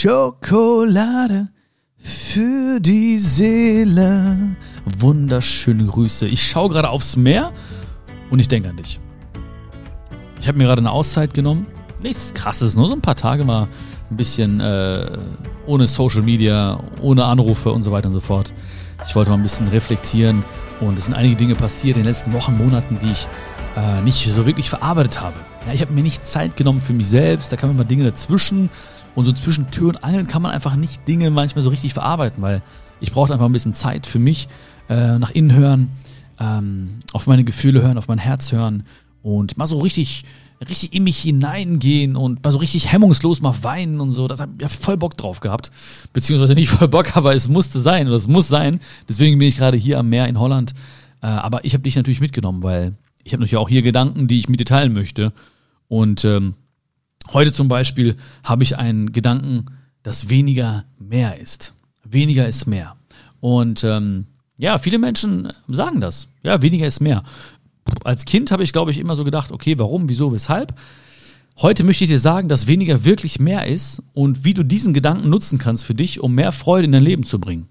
Schokolade für die Seele. Wunderschöne Grüße. Ich schaue gerade aufs Meer und ich denke an dich. Ich habe mir gerade eine Auszeit genommen. Nichts krasses, nur so ein paar Tage mal ein bisschen äh, ohne Social Media, ohne Anrufe und so weiter und so fort. Ich wollte mal ein bisschen reflektieren und es sind einige Dinge passiert in den letzten Wochen, Monaten, die ich äh, nicht so wirklich verarbeitet habe. Ja, ich habe mir nicht Zeit genommen für mich selbst, da kamen immer Dinge dazwischen und so zwischen Tür und Angeln kann man einfach nicht Dinge manchmal so richtig verarbeiten, weil ich brauchte einfach ein bisschen Zeit für mich, äh, nach innen hören, ähm, auf meine Gefühle hören, auf mein Herz hören und mal so richtig, richtig in mich hineingehen und mal so richtig hemmungslos mal weinen und so. Das habe ich ja voll Bock drauf gehabt. Beziehungsweise nicht voll Bock, aber es musste sein oder es muss sein. Deswegen bin ich gerade hier am Meer in Holland. Äh, aber ich habe dich natürlich mitgenommen, weil ich habe natürlich auch hier Gedanken, die ich mit dir teilen möchte. Und ähm, heute zum Beispiel habe ich einen Gedanken, dass weniger mehr ist. Weniger ist mehr. Und ähm, ja, viele Menschen sagen das. Ja, weniger ist mehr. Als Kind habe ich, glaube ich, immer so gedacht, okay, warum, wieso, weshalb? Heute möchte ich dir sagen, dass weniger wirklich mehr ist und wie du diesen Gedanken nutzen kannst für dich, um mehr Freude in dein Leben zu bringen.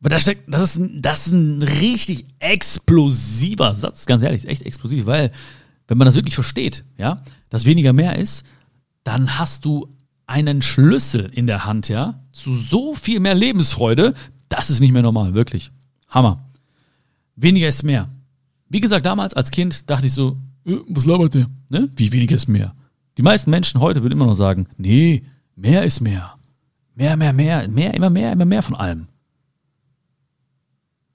Aber das, steckt, das, ist, das ist ein richtig explosiver Satz, ganz ehrlich, echt explosiv, weil wenn man das wirklich versteht, ja, dass weniger mehr ist, dann hast du einen Schlüssel in der Hand, ja, zu so viel mehr Lebensfreude, das ist nicht mehr normal, wirklich. Hammer. Weniger ist mehr. Wie gesagt, damals als Kind dachte ich so, äh, was labert der? Ne? Wie weniger ist mehr? Die meisten Menschen heute würden immer noch sagen, nee, mehr ist mehr. Mehr, mehr, mehr, mehr, immer mehr, immer mehr von allem.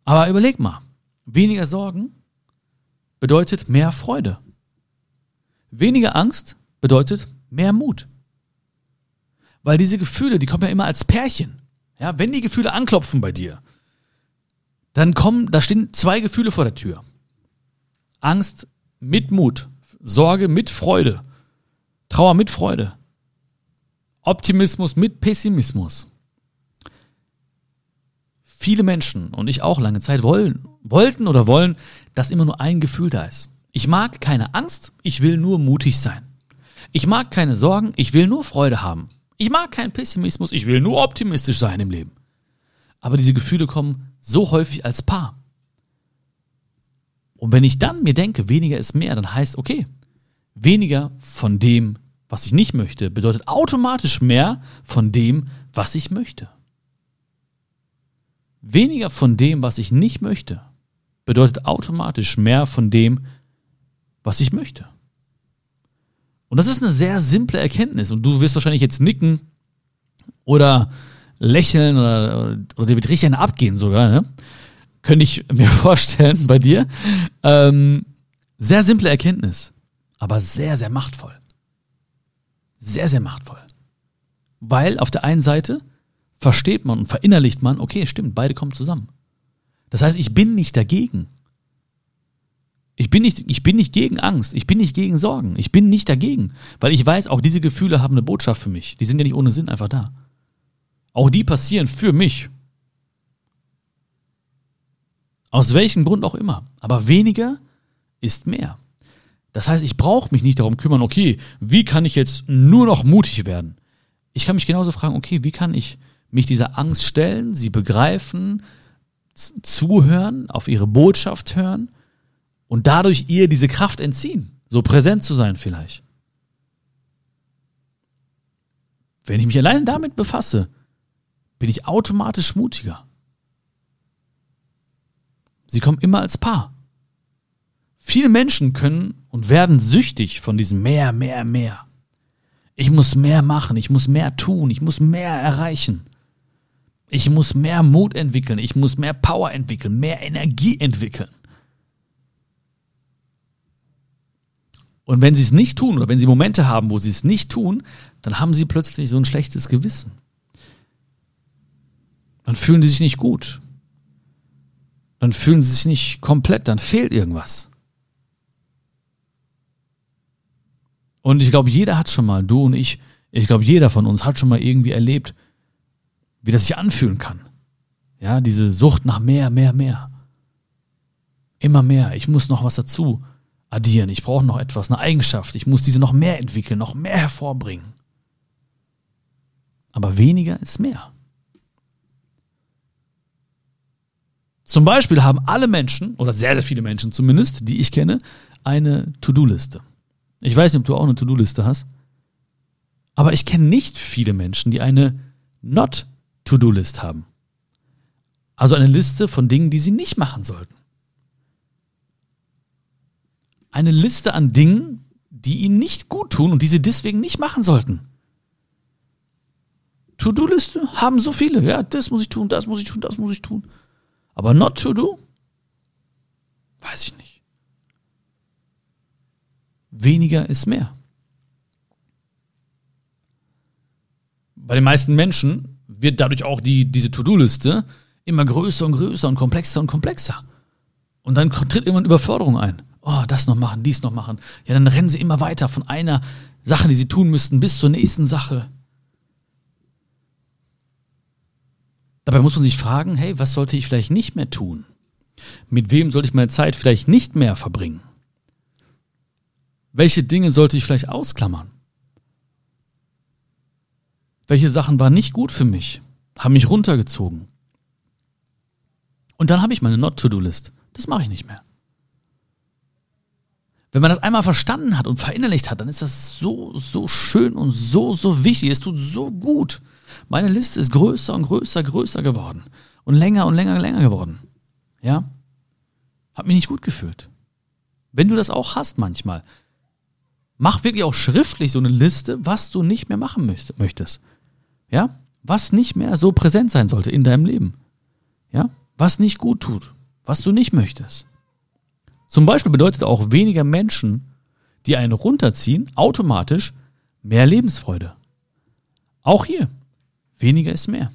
Aber überleg mal, weniger Sorgen bedeutet mehr Freude. Weniger Angst bedeutet mehr Mut. Weil diese Gefühle, die kommen ja immer als Pärchen. Ja, wenn die Gefühle anklopfen bei dir, dann kommen, da stehen zwei Gefühle vor der Tür. Angst mit Mut, Sorge mit Freude, Trauer mit Freude, Optimismus mit Pessimismus. Viele Menschen und ich auch lange Zeit wollen, wollten oder wollen, dass immer nur ein Gefühl da ist. Ich mag keine Angst, ich will nur mutig sein. Ich mag keine Sorgen, ich will nur Freude haben. Ich mag keinen Pessimismus, ich will nur optimistisch sein im Leben. Aber diese Gefühle kommen so häufig als Paar. Und wenn ich dann mir denke, weniger ist mehr, dann heißt, okay, weniger von dem, was ich nicht möchte, bedeutet automatisch mehr von dem, was ich möchte. Weniger von dem, was ich nicht möchte, bedeutet automatisch mehr von dem, was ich möchte. Und das ist eine sehr simple Erkenntnis. Und du wirst wahrscheinlich jetzt nicken oder lächeln oder, oder dir wird richtig eine abgehen sogar, ne? Könnte ich mir vorstellen bei dir. Ähm, sehr simple Erkenntnis, aber sehr, sehr machtvoll. Sehr, sehr machtvoll. Weil auf der einen Seite versteht man und verinnerlicht man, okay, stimmt, beide kommen zusammen. Das heißt, ich bin nicht dagegen. Ich bin nicht, ich bin nicht gegen Angst, ich bin nicht gegen Sorgen, ich bin nicht dagegen, weil ich weiß, auch diese Gefühle haben eine Botschaft für mich. Die sind ja nicht ohne Sinn einfach da. Auch die passieren für mich. Aus welchem Grund auch immer. Aber weniger ist mehr. Das heißt, ich brauche mich nicht darum kümmern, okay, wie kann ich jetzt nur noch mutig werden? Ich kann mich genauso fragen, okay, wie kann ich mich dieser Angst stellen, sie begreifen, zuhören, auf ihre Botschaft hören und dadurch ihr diese Kraft entziehen, so präsent zu sein vielleicht. Wenn ich mich allein damit befasse, bin ich automatisch mutiger. Sie kommen immer als Paar. Viele Menschen können und werden süchtig von diesem mehr, mehr, mehr. Ich muss mehr machen, ich muss mehr tun, ich muss mehr erreichen. Ich muss mehr Mut entwickeln, ich muss mehr Power entwickeln, mehr Energie entwickeln. Und wenn sie es nicht tun oder wenn sie Momente haben, wo sie es nicht tun, dann haben sie plötzlich so ein schlechtes Gewissen. Dann fühlen sie sich nicht gut. Dann fühlen sie sich nicht komplett, dann fehlt irgendwas. Und ich glaube, jeder hat schon mal, du und ich, ich glaube, jeder von uns hat schon mal irgendwie erlebt, wie das sich anfühlen kann. Ja, diese Sucht nach mehr, mehr, mehr. Immer mehr. Ich muss noch was dazu addieren. Ich brauche noch etwas, eine Eigenschaft. Ich muss diese noch mehr entwickeln, noch mehr hervorbringen. Aber weniger ist mehr. Zum Beispiel haben alle Menschen, oder sehr, sehr viele Menschen zumindest, die ich kenne, eine To-Do-Liste. Ich weiß nicht, ob du auch eine To-Do-Liste hast. Aber ich kenne nicht viele Menschen, die eine Not-To-Do-List haben. Also eine Liste von Dingen, die sie nicht machen sollten. Eine Liste an Dingen, die ihnen nicht gut tun und die sie deswegen nicht machen sollten. To-Do-Liste haben so viele. Ja, das muss ich tun, das muss ich tun, das muss ich tun. Aber not to do? Weiß ich nicht. Weniger ist mehr. Bei den meisten Menschen wird dadurch auch die, diese To-Do-Liste immer größer und größer und komplexer und komplexer. Und dann tritt irgendwann Überforderung ein. Oh, das noch machen, dies noch machen. Ja, dann rennen sie immer weiter von einer Sache, die sie tun müssten, bis zur nächsten Sache. Dabei muss man sich fragen, hey, was sollte ich vielleicht nicht mehr tun? Mit wem sollte ich meine Zeit vielleicht nicht mehr verbringen? Welche Dinge sollte ich vielleicht ausklammern? Welche Sachen waren nicht gut für mich, haben mich runtergezogen? Und dann habe ich meine Not-To-Do-List. Das mache ich nicht mehr. Wenn man das einmal verstanden hat und verinnerlicht hat, dann ist das so, so schön und so, so wichtig. Es tut so gut. Meine Liste ist größer und größer, größer geworden. Und länger und länger, länger geworden. Ja? Hat mich nicht gut gefühlt. Wenn du das auch hast manchmal, mach wirklich auch schriftlich so eine Liste, was du nicht mehr machen möchtest. Ja? Was nicht mehr so präsent sein sollte in deinem Leben. Ja? Was nicht gut tut. Was du nicht möchtest. Zum Beispiel bedeutet auch weniger Menschen, die einen runterziehen, automatisch mehr Lebensfreude. Auch hier, weniger ist mehr.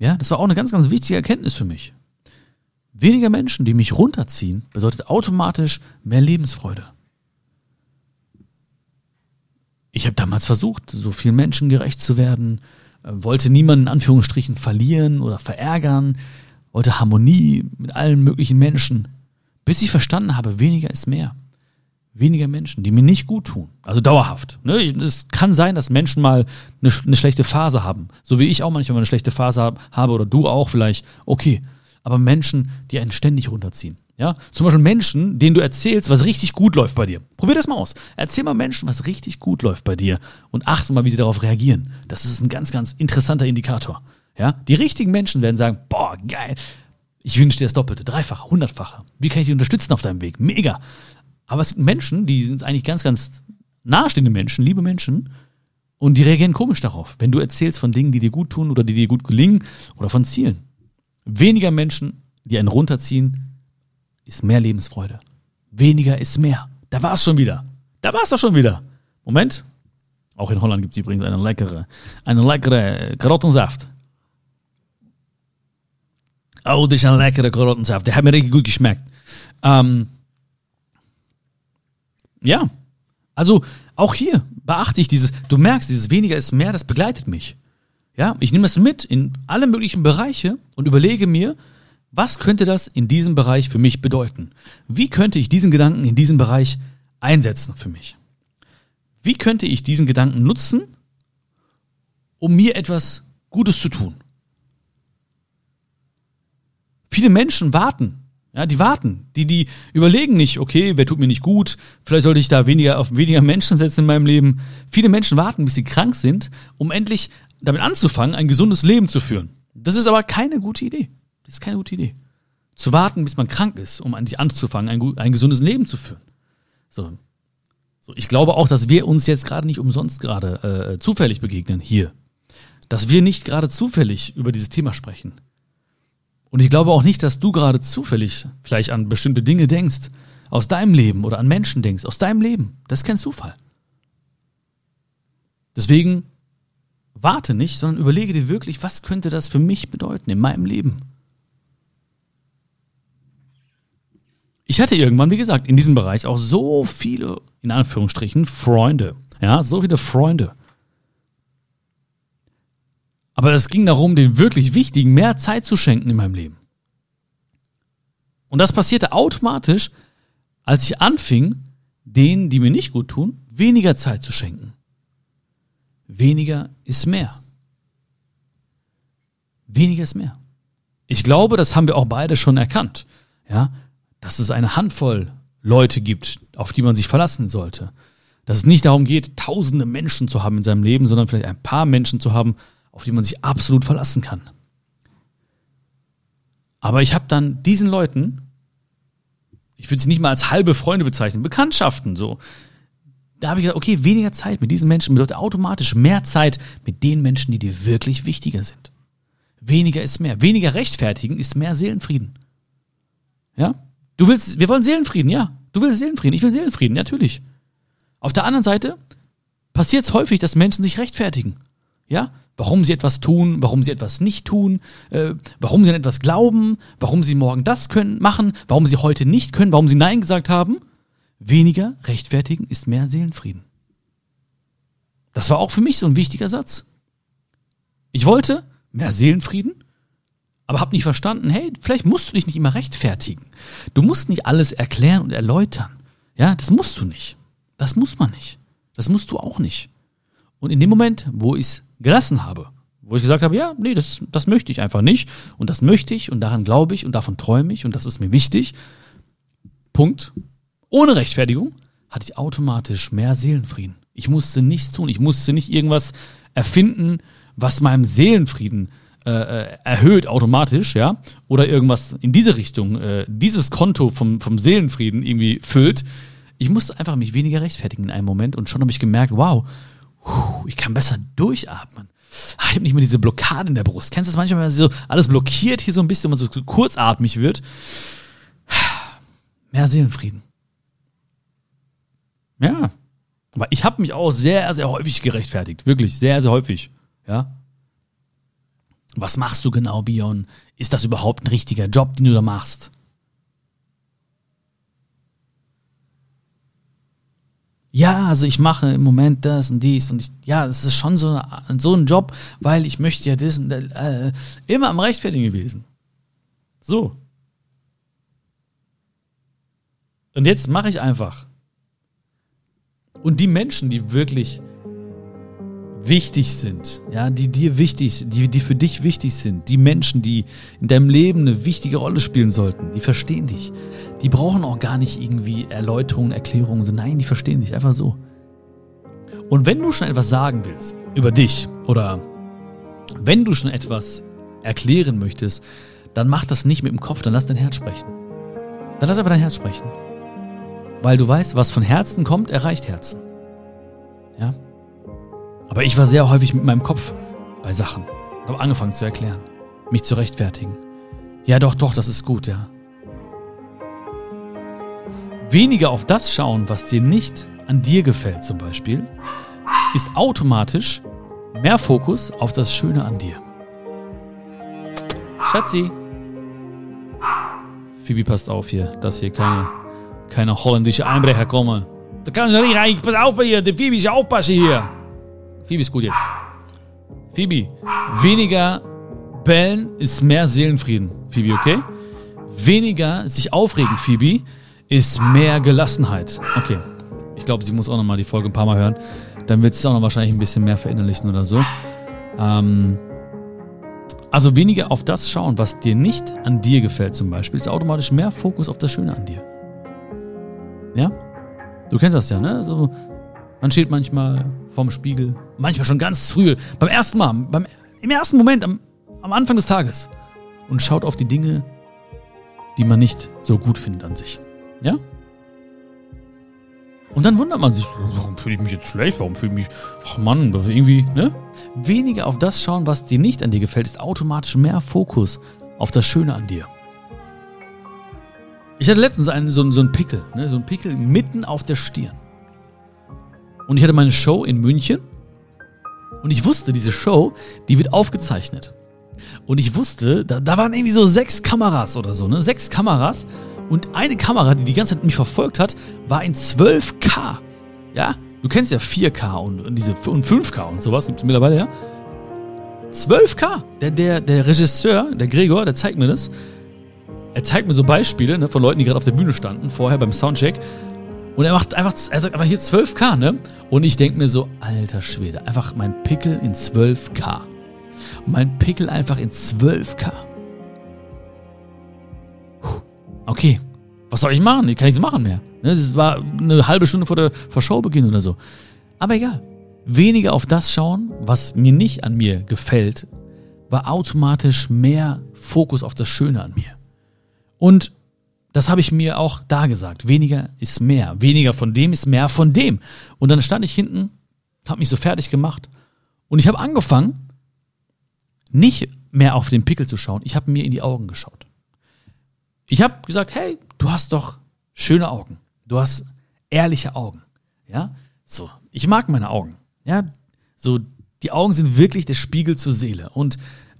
Ja, das war auch eine ganz, ganz wichtige Erkenntnis für mich. Weniger Menschen, die mich runterziehen, bedeutet automatisch mehr Lebensfreude. Ich habe damals versucht, so vielen Menschen gerecht zu werden, äh, wollte niemanden in Anführungsstrichen verlieren oder verärgern, wollte Harmonie mit allen möglichen Menschen, bis ich verstanden habe, weniger ist mehr weniger Menschen, die mir nicht gut tun. Also dauerhaft. Ne? Es kann sein, dass Menschen mal eine, eine, schlechte Phase haben. So wie ich auch manchmal eine schlechte Phase habe oder du auch vielleicht. Okay. Aber Menschen, die einen ständig runterziehen. Ja? Zum Beispiel Menschen, denen du erzählst, was richtig gut läuft bei dir. Probier das mal aus. Erzähl mal Menschen, was richtig gut läuft bei dir und achte mal, wie sie darauf reagieren. Das ist ein ganz, ganz interessanter Indikator. Ja? Die richtigen Menschen werden sagen, boah, geil. Ich wünsche dir das Doppelte, Dreifache, Hundertfache. Wie kann ich dich unterstützen auf deinem Weg? Mega. Aber es gibt Menschen, die sind eigentlich ganz, ganz nahestehende Menschen, liebe Menschen, und die reagieren komisch darauf, wenn du erzählst von Dingen, die dir gut tun oder die dir gut gelingen oder von Zielen. Weniger Menschen, die einen runterziehen, ist mehr Lebensfreude. Weniger ist mehr. Da war es schon wieder. Da war es doch schon wieder. Moment. Auch in Holland gibt es übrigens eine leckere, eine leckere Karottensaft. Oh, das ist ein leckere Karottensaft. Der hat mir richtig gut geschmeckt. Ähm, ja. Also auch hier beachte ich dieses, du merkst, dieses weniger ist mehr, das begleitet mich. Ja, ich nehme das mit in alle möglichen Bereiche und überlege mir, was könnte das in diesem Bereich für mich bedeuten? Wie könnte ich diesen Gedanken in diesem Bereich einsetzen für mich? Wie könnte ich diesen Gedanken nutzen, um mir etwas Gutes zu tun? Viele Menschen warten ja, die warten. Die, die überlegen nicht, okay, wer tut mir nicht gut? Vielleicht sollte ich da weniger auf weniger Menschen setzen in meinem Leben. Viele Menschen warten, bis sie krank sind, um endlich damit anzufangen, ein gesundes Leben zu führen. Das ist aber keine gute Idee. Das ist keine gute Idee. Zu warten, bis man krank ist, um endlich anzufangen, ein, ein gesundes Leben zu führen. So. so. Ich glaube auch, dass wir uns jetzt gerade nicht umsonst gerade äh, zufällig begegnen hier. Dass wir nicht gerade zufällig über dieses Thema sprechen. Und ich glaube auch nicht, dass du gerade zufällig vielleicht an bestimmte Dinge denkst, aus deinem Leben oder an Menschen denkst, aus deinem Leben. Das ist kein Zufall. Deswegen warte nicht, sondern überlege dir wirklich, was könnte das für mich bedeuten in meinem Leben. Ich hatte irgendwann, wie gesagt, in diesem Bereich auch so viele, in Anführungsstrichen, Freunde. Ja, so viele Freunde. Aber es ging darum, den wirklich Wichtigen mehr Zeit zu schenken in meinem Leben. Und das passierte automatisch, als ich anfing, denen, die mir nicht gut tun, weniger Zeit zu schenken. weniger ist mehr. Weniger ist mehr. Ich glaube, das haben wir auch beide schon erkannt, ja, dass es eine Handvoll Leute gibt, auf die man sich verlassen sollte. Dass es nicht darum geht, tausende Menschen zu haben in seinem Leben, sondern vielleicht ein paar Menschen zu haben, auf die man sich absolut verlassen kann. Aber ich habe dann diesen Leuten, ich würde sie nicht mal als halbe Freunde bezeichnen, Bekanntschaften so. Da habe ich gesagt, okay, weniger Zeit mit diesen Menschen bedeutet automatisch mehr Zeit mit den Menschen, die dir wirklich wichtiger sind. Weniger ist mehr. Weniger rechtfertigen ist mehr Seelenfrieden. Ja? Du willst, wir wollen Seelenfrieden, ja. Du willst Seelenfrieden, ich will Seelenfrieden, natürlich. Auf der anderen Seite passiert es häufig, dass Menschen sich rechtfertigen. Ja? Warum sie etwas tun, warum sie etwas nicht tun, äh, warum sie an etwas glauben, warum sie morgen das können, machen, warum sie heute nicht können, warum sie Nein gesagt haben. Weniger rechtfertigen ist mehr Seelenfrieden. Das war auch für mich so ein wichtiger Satz. Ich wollte mehr Seelenfrieden, aber habe nicht verstanden, hey, vielleicht musst du dich nicht immer rechtfertigen. Du musst nicht alles erklären und erläutern. Ja, das musst du nicht. Das muss man nicht. Das musst du auch nicht. Und in dem Moment, wo ich es gelassen habe, wo ich gesagt habe, ja, nee, das, das möchte ich einfach nicht und das möchte ich und daran glaube ich und davon träume ich und das ist mir wichtig. Punkt. Ohne Rechtfertigung hatte ich automatisch mehr Seelenfrieden. Ich musste nichts tun. Ich musste nicht irgendwas erfinden, was meinem Seelenfrieden äh, äh, erhöht automatisch, ja, oder irgendwas in diese Richtung, äh, dieses Konto vom, vom Seelenfrieden irgendwie füllt. Ich musste einfach mich weniger rechtfertigen in einem Moment und schon habe ich gemerkt, wow, ich kann besser durchatmen. Ah, ich habe nicht mehr diese Blockade in der Brust. Kennst du das manchmal, wenn so alles blockiert hier so ein bisschen, wenn man so kurzatmig wird? Mehr Seelenfrieden. Ja. Aber ich habe mich auch sehr, sehr häufig gerechtfertigt. Wirklich, sehr, sehr häufig. Ja. Was machst du genau, Bion? Ist das überhaupt ein richtiger Job, den du da machst? Ja, also ich mache im Moment das und dies und ich, ja, das ist schon so, eine, so ein Job, weil ich möchte ja das und das, äh, immer am Rechtfertigen gewesen. So. Und jetzt mache ich einfach. Und die Menschen, die wirklich wichtig sind, ja, die dir wichtig sind, die, die für dich wichtig sind, die Menschen, die in deinem Leben eine wichtige Rolle spielen sollten, die verstehen dich. Die brauchen auch gar nicht irgendwie Erläuterungen, Erklärungen. So, nein, die verstehen dich einfach so. Und wenn du schon etwas sagen willst über dich oder wenn du schon etwas erklären möchtest, dann mach das nicht mit dem Kopf, dann lass dein Herz sprechen. Dann lass einfach dein Herz sprechen. Weil du weißt, was von Herzen kommt, erreicht Herzen. Aber ich war sehr häufig mit meinem Kopf bei Sachen. Habe angefangen zu erklären, mich zu rechtfertigen. Ja, doch, doch, das ist gut, ja. Weniger auf das schauen, was dir nicht an dir gefällt, zum Beispiel, ist automatisch mehr Fokus auf das Schöne an dir. Schatzi. Phoebe, passt auf hier, dass hier keine, keine holländische Einbrecher kommen. Da kann sie nicht rein. Pass auf hier, der Phoebe ist aufpassen hier. Phoebe ist gut jetzt. Phoebe, weniger bellen ist mehr Seelenfrieden. Phoebe, okay? Weniger sich aufregen, Phoebe, ist mehr Gelassenheit. Okay. Ich glaube, sie muss auch nochmal die Folge ein paar Mal hören. Dann wird sie es auch noch wahrscheinlich ein bisschen mehr verinnerlichen oder so. Ähm, also weniger auf das schauen, was dir nicht an dir gefällt zum Beispiel, ist automatisch mehr Fokus auf das Schöne an dir. Ja? Du kennst das ja, ne? So, man steht manchmal vorm Spiegel, manchmal schon ganz früh, beim ersten Mal, beim, im ersten Moment, am, am Anfang des Tages und schaut auf die Dinge, die man nicht so gut findet an sich. Ja? Und dann wundert man sich, warum fühle ich mich jetzt schlecht? Warum fühle ich mich, ach Mann, irgendwie, ne? Weniger auf das schauen, was dir nicht an dir gefällt, ist automatisch mehr Fokus auf das Schöne an dir. Ich hatte letztens einen, so, so einen Pickel, ne? so einen Pickel mitten auf der Stirn. Und ich hatte meine Show in München. Und ich wusste, diese Show, die wird aufgezeichnet. Und ich wusste, da, da waren irgendwie so sechs Kameras oder so, ne? Sechs Kameras. Und eine Kamera, die die ganze Zeit mich verfolgt hat, war in 12K. Ja? Du kennst ja 4K und, und diese, und 5K und sowas gibt es mittlerweile, ja? 12K. Der, der, der Regisseur, der Gregor, der zeigt mir das. Er zeigt mir so Beispiele ne, von Leuten, die gerade auf der Bühne standen, vorher beim Soundcheck. Und er macht einfach, er sagt einfach hier 12K, ne? Und ich denke mir so, alter Schwede, einfach mein Pickel in 12K. Mein Pickel einfach in 12K. Okay, was soll ich machen? Ich kann nichts machen mehr. Ne, das war eine halbe Stunde vor der vor Showbeginn oder so. Aber egal. Weniger auf das schauen, was mir nicht an mir gefällt, war automatisch mehr Fokus auf das Schöne an mir. Und das habe ich mir auch da gesagt. Weniger ist mehr. Weniger von dem ist mehr von dem. Und dann stand ich hinten, habe mich so fertig gemacht und ich habe angefangen, nicht mehr auf den Pickel zu schauen. Ich habe mir in die Augen geschaut. Ich habe gesagt, hey, du hast doch schöne Augen. Du hast ehrliche Augen. Ja, so. Ich mag meine Augen. Ja, so. Die Augen sind wirklich der Spiegel zur Seele. Und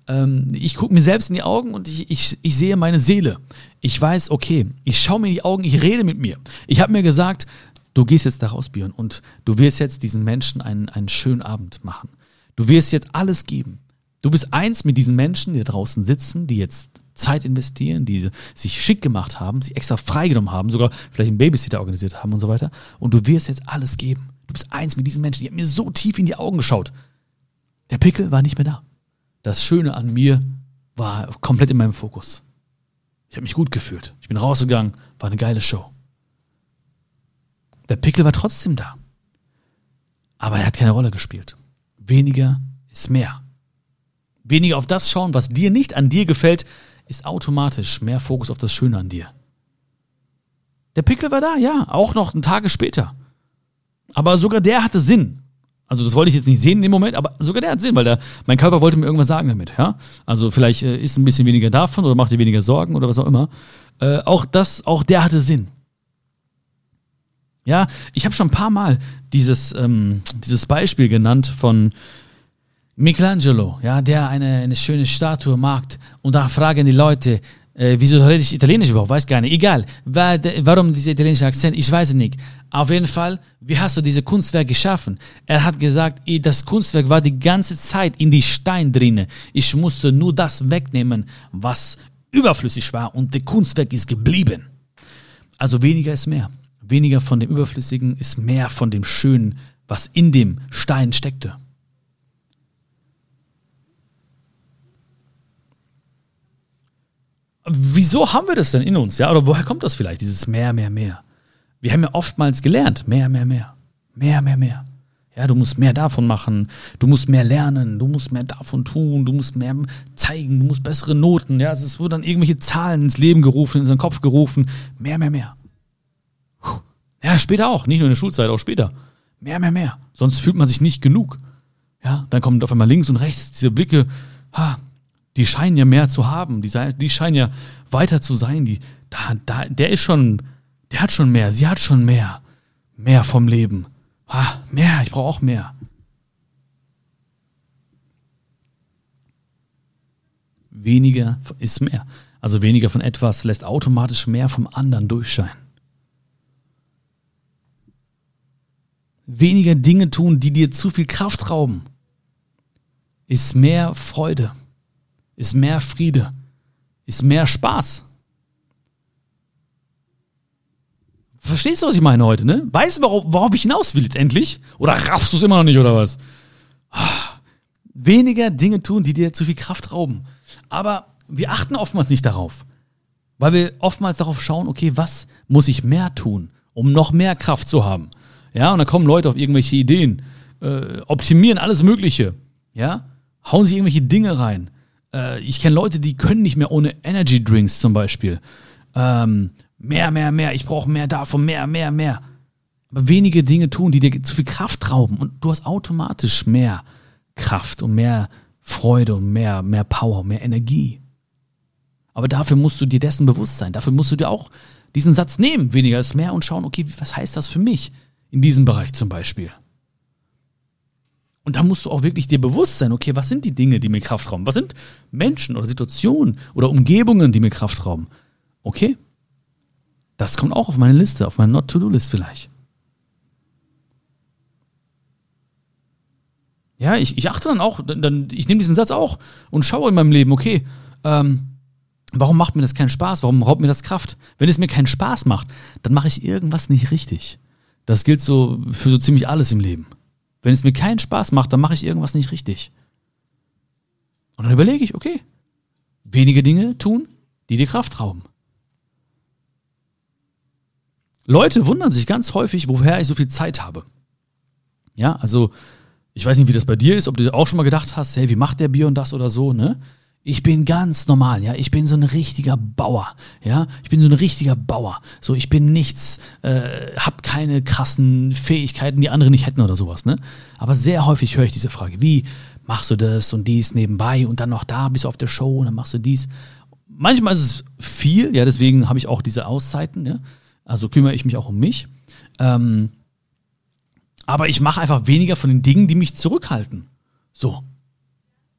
ähm, ich gucke mir selbst in die Augen und ich, ich, ich sehe meine Seele. Ich weiß, okay, ich schaue mir in die Augen, ich rede mit mir. Ich habe mir gesagt, du gehst jetzt da raus, Björn, und du wirst jetzt diesen Menschen einen, einen schönen Abend machen. Du wirst jetzt alles geben. Du bist eins mit diesen Menschen, die da draußen sitzen, die jetzt Zeit investieren, die sich schick gemacht haben, sich extra freigenommen haben, sogar vielleicht einen Babysitter organisiert haben und so weiter. Und du wirst jetzt alles geben. Du bist eins mit diesen Menschen, die haben mir so tief in die Augen geschaut. Der Pickel war nicht mehr da das Schöne an mir war komplett in meinem Fokus. Ich habe mich gut gefühlt. Ich bin rausgegangen, war eine geile Show. Der Pickel war trotzdem da. Aber er hat keine Rolle gespielt. Weniger ist mehr. Weniger auf das schauen, was dir nicht an dir gefällt, ist automatisch mehr Fokus auf das Schöne an dir. Der Pickel war da, ja, auch noch ein Tage später. Aber sogar der hatte Sinn. Also das wollte ich jetzt nicht sehen in dem Moment, aber sogar der hat Sinn, weil der, mein Körper wollte mir irgendwas sagen damit. Ja? Also vielleicht äh, ist ein bisschen weniger davon oder macht dir weniger Sorgen oder was auch immer. Äh, auch das, auch der hatte Sinn. Ja, ich habe schon ein paar Mal dieses, ähm, dieses Beispiel genannt von Michelangelo, ja, der eine, eine schöne Statue mag und da fragen die Leute, äh, wieso rede ich Italienisch überhaupt? Weiß gar nicht. Egal. Warum dieser italienische Akzent? Ich weiß es nicht. Auf jeden Fall, wie hast du diese Kunstwerk geschaffen? Er hat gesagt, das Kunstwerk war die ganze Zeit in die Stein drinne. Ich musste nur das wegnehmen, was überflüssig war und das Kunstwerk ist geblieben. Also weniger ist mehr. Weniger von dem Überflüssigen ist mehr von dem Schönen, was in dem Stein steckte. wieso haben wir das denn in uns? Ja, oder woher kommt das vielleicht, dieses mehr, mehr, mehr? Wir haben ja oftmals gelernt, mehr, mehr, mehr. Mehr, mehr, mehr. Ja, du musst mehr davon machen, du musst mehr lernen, du musst mehr davon tun, du musst mehr zeigen, du musst bessere Noten. Ja, es wurden dann irgendwelche Zahlen ins Leben gerufen, in unseren Kopf gerufen. Mehr, mehr, mehr. Ja, später auch, nicht nur in der Schulzeit, auch später. Mehr, mehr, mehr. Sonst fühlt man sich nicht genug. Ja, dann kommen auf einmal links und rechts diese Blicke, ha, die scheinen ja mehr zu haben, die, die scheinen ja weiter zu sein. Die, da, da, der ist schon, der hat schon mehr, sie hat schon mehr. Mehr vom Leben. Ah, mehr, ich brauche auch mehr. Weniger ist mehr. Also weniger von etwas lässt automatisch mehr vom anderen durchscheinen. Weniger Dinge tun, die dir zu viel Kraft rauben, ist mehr Freude ist mehr Friede, ist mehr Spaß. Verstehst du, was ich meine heute, ne? Weißt du, worauf, worauf ich hinaus will letztendlich? Oder raffst du es immer noch nicht, oder was? Weniger Dinge tun, die dir zu viel Kraft rauben. Aber wir achten oftmals nicht darauf. Weil wir oftmals darauf schauen, okay, was muss ich mehr tun, um noch mehr Kraft zu haben? Ja, und dann kommen Leute auf irgendwelche Ideen, äh, optimieren alles Mögliche, ja, hauen sich irgendwelche Dinge rein, äh, ich kenne Leute, die können nicht mehr ohne Energy Drinks zum Beispiel. Ähm, mehr, mehr, mehr, ich brauche mehr davon, mehr, mehr, mehr. Aber wenige Dinge tun, die dir zu viel Kraft rauben und du hast automatisch mehr Kraft und mehr Freude und mehr, mehr Power, mehr Energie. Aber dafür musst du dir dessen bewusst sein. Dafür musst du dir auch diesen Satz nehmen, weniger ist mehr und schauen, okay, was heißt das für mich in diesem Bereich zum Beispiel? Und da musst du auch wirklich dir bewusst sein, okay, was sind die Dinge, die mir Kraft rauben? Was sind Menschen oder Situationen oder Umgebungen, die mir Kraft rauben? Okay, das kommt auch auf meine Liste, auf meine Not-to-Do-List vielleicht. Ja, ich, ich achte dann auch, dann, ich nehme diesen Satz auch und schaue in meinem Leben, okay, ähm, warum macht mir das keinen Spaß? Warum raubt mir das Kraft? Wenn es mir keinen Spaß macht, dann mache ich irgendwas nicht richtig. Das gilt so für so ziemlich alles im Leben. Wenn es mir keinen Spaß macht, dann mache ich irgendwas nicht richtig. Und dann überlege ich, okay, wenige Dinge tun, die dir Kraft rauben. Leute wundern sich ganz häufig, woher ich so viel Zeit habe. Ja, also ich weiß nicht, wie das bei dir ist, ob du auch schon mal gedacht hast, hey, wie macht der Bier und das oder so, ne? Ich bin ganz normal, ja. Ich bin so ein richtiger Bauer, ja. Ich bin so ein richtiger Bauer. So, ich bin nichts, äh, hab keine krassen Fähigkeiten, die andere nicht hätten oder sowas, ne? Aber sehr häufig höre ich diese Frage, wie machst du das und dies nebenbei und dann noch da bist du auf der Show und dann machst du dies. Manchmal ist es viel, ja. Deswegen habe ich auch diese Auszeiten, ja. Also kümmere ich mich auch um mich. Ähm, aber ich mache einfach weniger von den Dingen, die mich zurückhalten. So.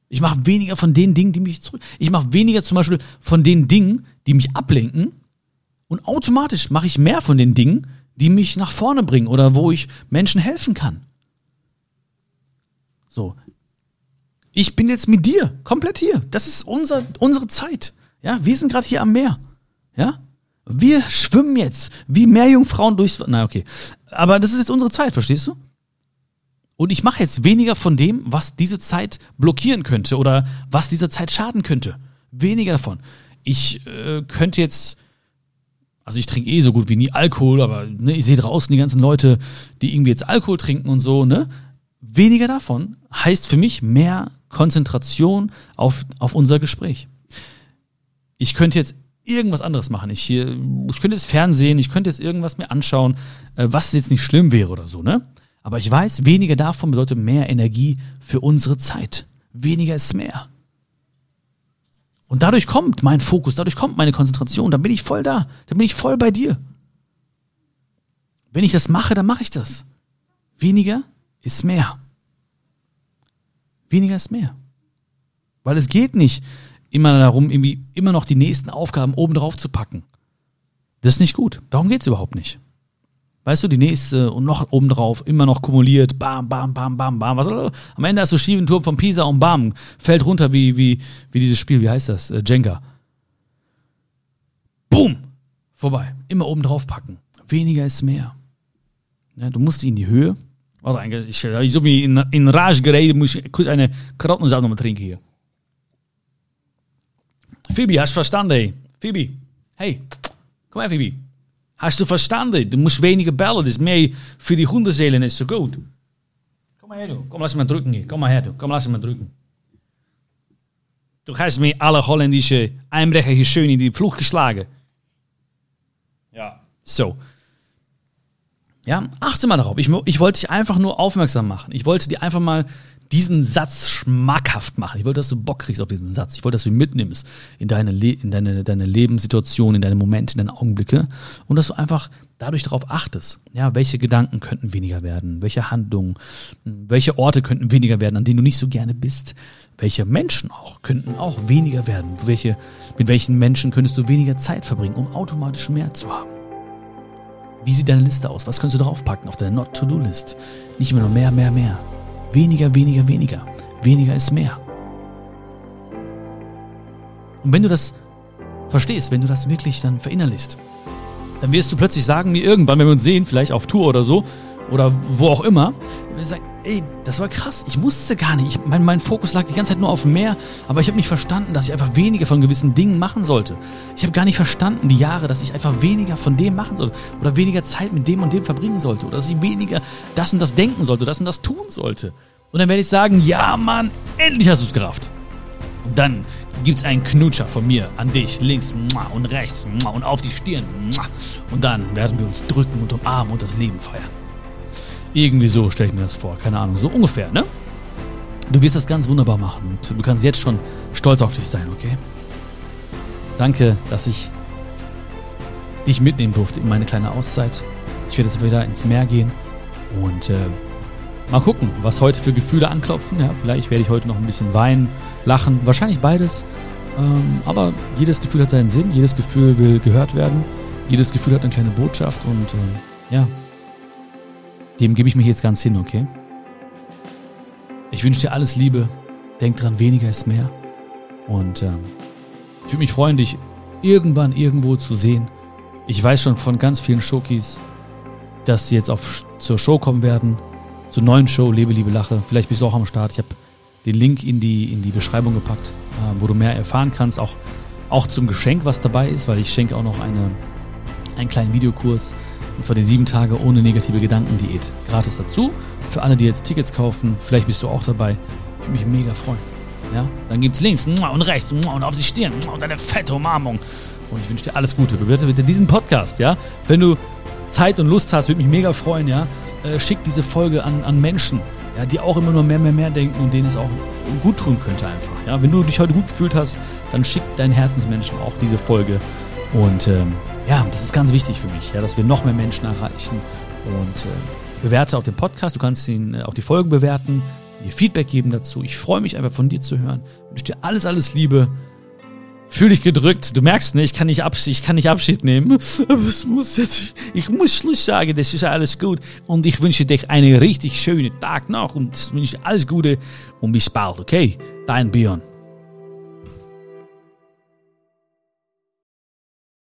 Ich mache weniger von den Dingen, die mich zurück. Ich mache weniger zum Beispiel von den Dingen, die mich ablenken. Und automatisch mache ich mehr von den Dingen, die mich nach vorne bringen oder wo ich Menschen helfen kann. So. Ich bin jetzt mit dir, komplett hier. Das ist unser, unsere Zeit. Ja, wir sind gerade hier am Meer. Ja? Wir schwimmen jetzt wie Meerjungfrauen durchs. Na, okay. Aber das ist jetzt unsere Zeit, verstehst du? Und ich mache jetzt weniger von dem, was diese Zeit blockieren könnte oder was dieser Zeit schaden könnte. Weniger davon. Ich äh, könnte jetzt, also ich trinke eh so gut wie nie Alkohol, aber ne, ich sehe draußen die ganzen Leute, die irgendwie jetzt Alkohol trinken und so, ne? Weniger davon heißt für mich mehr Konzentration auf, auf unser Gespräch. Ich könnte jetzt irgendwas anderes machen. Ich, ich könnte jetzt Fernsehen, ich könnte jetzt irgendwas mir anschauen, äh, was jetzt nicht schlimm wäre oder so, ne? Aber ich weiß, weniger davon bedeutet mehr Energie für unsere Zeit. Weniger ist mehr. Und dadurch kommt mein Fokus, dadurch kommt meine Konzentration, dann bin ich voll da, dann bin ich voll bei dir. Wenn ich das mache, dann mache ich das. Weniger ist mehr. Weniger ist mehr. Weil es geht nicht immer darum, irgendwie immer noch die nächsten Aufgaben oben drauf zu packen. Das ist nicht gut. Darum geht es überhaupt nicht. Weißt du, die nächste und noch obendrauf, immer noch kumuliert, bam, bam, bam, bam, bam. Was, am Ende hast du schiefen Turm von Pisa und bam, fällt runter wie, wie, wie dieses Spiel, wie heißt das? Äh, Jenga. Boom! Vorbei. Immer obendrauf packen. Weniger ist mehr. Ja, du musst in die Höhe. Warte, ich, ich so wie in, in Rage gereden, muss ich kurz eine Karottensaft nochmal trinken hier. Phoebe, hast du verstanden? Phoebe, hey, komm her, Phoebe. Hast du verstanden? Du musst weniger bellen, das ist mehr für die Hundeseele nicht so gut. Komm mal her, du. Komm, lass mal drücken hier. Komm mal her, du. Komm, lass mal drücken. Du hast mir alle holländische Einbrecher hier schön in die Flucht geschlagen. Ja. So. Ja, achte mal darauf. Ich, ich wollte dich einfach nur aufmerksam machen. Ich wollte dir einfach mal diesen Satz schmackhaft machen. Ich wollte, dass du Bock kriegst auf diesen Satz. Ich wollte, dass du ihn mitnimmst in deine, Le in deine, deine Lebenssituation, in deine Momente, in deine Augenblicke und dass du einfach dadurch darauf achtest. Ja, welche Gedanken könnten weniger werden? Welche Handlungen? Welche Orte könnten weniger werden, an denen du nicht so gerne bist? Welche Menschen auch könnten auch weniger werden? Welche, mit welchen Menschen könntest du weniger Zeit verbringen, um automatisch mehr zu haben? Wie sieht deine Liste aus? Was könntest du draufpacken auf deine Not-to-Do-List? Nicht immer nur mehr, mehr, mehr. Weniger, weniger, weniger. Weniger ist mehr. Und wenn du das verstehst, wenn du das wirklich dann verinnerlichst, dann wirst du plötzlich sagen mir irgendwann, wenn wir uns sehen, vielleicht auf Tour oder so, oder wo auch immer, wir sagen, ey, das war krass, ich musste gar nicht. Ich, mein, mein Fokus lag die ganze Zeit nur auf mehr, aber ich habe nicht verstanden, dass ich einfach weniger von gewissen Dingen machen sollte. Ich habe gar nicht verstanden, die Jahre, dass ich einfach weniger von dem machen sollte oder weniger Zeit mit dem und dem verbringen sollte oder dass ich weniger das und das denken sollte, das und das tun sollte. Und dann werde ich sagen, ja Mann, endlich hast du es gerafft. Und dann gibt es einen Knutscher von mir an dich, links und rechts und auf die Stirn. Und dann werden wir uns drücken und umarmen und das Leben feiern. Irgendwie so stelle ich mir das vor. Keine Ahnung, so ungefähr, ne? Du wirst das ganz wunderbar machen und du kannst jetzt schon stolz auf dich sein, okay? Danke, dass ich dich mitnehmen durfte in meine kleine Auszeit. Ich werde jetzt wieder ins Meer gehen und äh, mal gucken, was heute für Gefühle anklopfen. Ja, vielleicht werde ich heute noch ein bisschen weinen, lachen, wahrscheinlich beides. Ähm, aber jedes Gefühl hat seinen Sinn, jedes Gefühl will gehört werden, jedes Gefühl hat eine kleine Botschaft und äh, ja, dem gebe ich mich jetzt ganz hin, okay? Ich wünsche dir alles Liebe. Denk dran, weniger ist mehr. Und ähm, ich würde mich freuen, dich irgendwann irgendwo zu sehen. Ich weiß schon von ganz vielen Schokis, dass sie jetzt auf, zur Show kommen werden, zur neuen Show Lebe, Liebe, Lache. Vielleicht bist du auch am Start. Ich habe den Link in die, in die Beschreibung gepackt, äh, wo du mehr erfahren kannst, auch, auch zum Geschenk, was dabei ist, weil ich schenke auch noch eine, einen kleinen Videokurs, und zwar die sieben Tage ohne negative Gedanken-Diät. Gratis dazu. Für alle, die jetzt Tickets kaufen, vielleicht bist du auch dabei. Ich würde mich mega freuen. Ja? Dann gibt's links und rechts und auf die Stirn und eine fette Umarmung. Und ich wünsche dir alles Gute. Bewerte bitte diesen Podcast, ja? Wenn du Zeit und Lust hast, würde mich mega freuen, ja? Äh, schick diese Folge an, an Menschen, ja, die auch immer nur mehr, mehr, mehr denken und denen es auch gut tun könnte einfach. Ja? Wenn du dich heute gut gefühlt hast, dann schick deinen Herzensmenschen auch diese Folge. Und ähm, ja, das ist ganz wichtig für mich, ja, dass wir noch mehr Menschen erreichen. Und äh, bewerte auch den Podcast, du kannst ihn äh, auch die Folgen bewerten, mir Feedback geben dazu. Ich freue mich einfach von dir zu hören. Ich wünsche dir alles, alles Liebe. Fühl dich gedrückt. Du merkst, ne, ich kann nicht Abschied, ich kann nicht Abschied nehmen. Aber es muss jetzt, ich muss Schluss sagen, das ist alles gut. Und ich wünsche dir einen richtig schönen Tag noch und wünsche dir alles Gute und bis bald, okay? Dein Björn.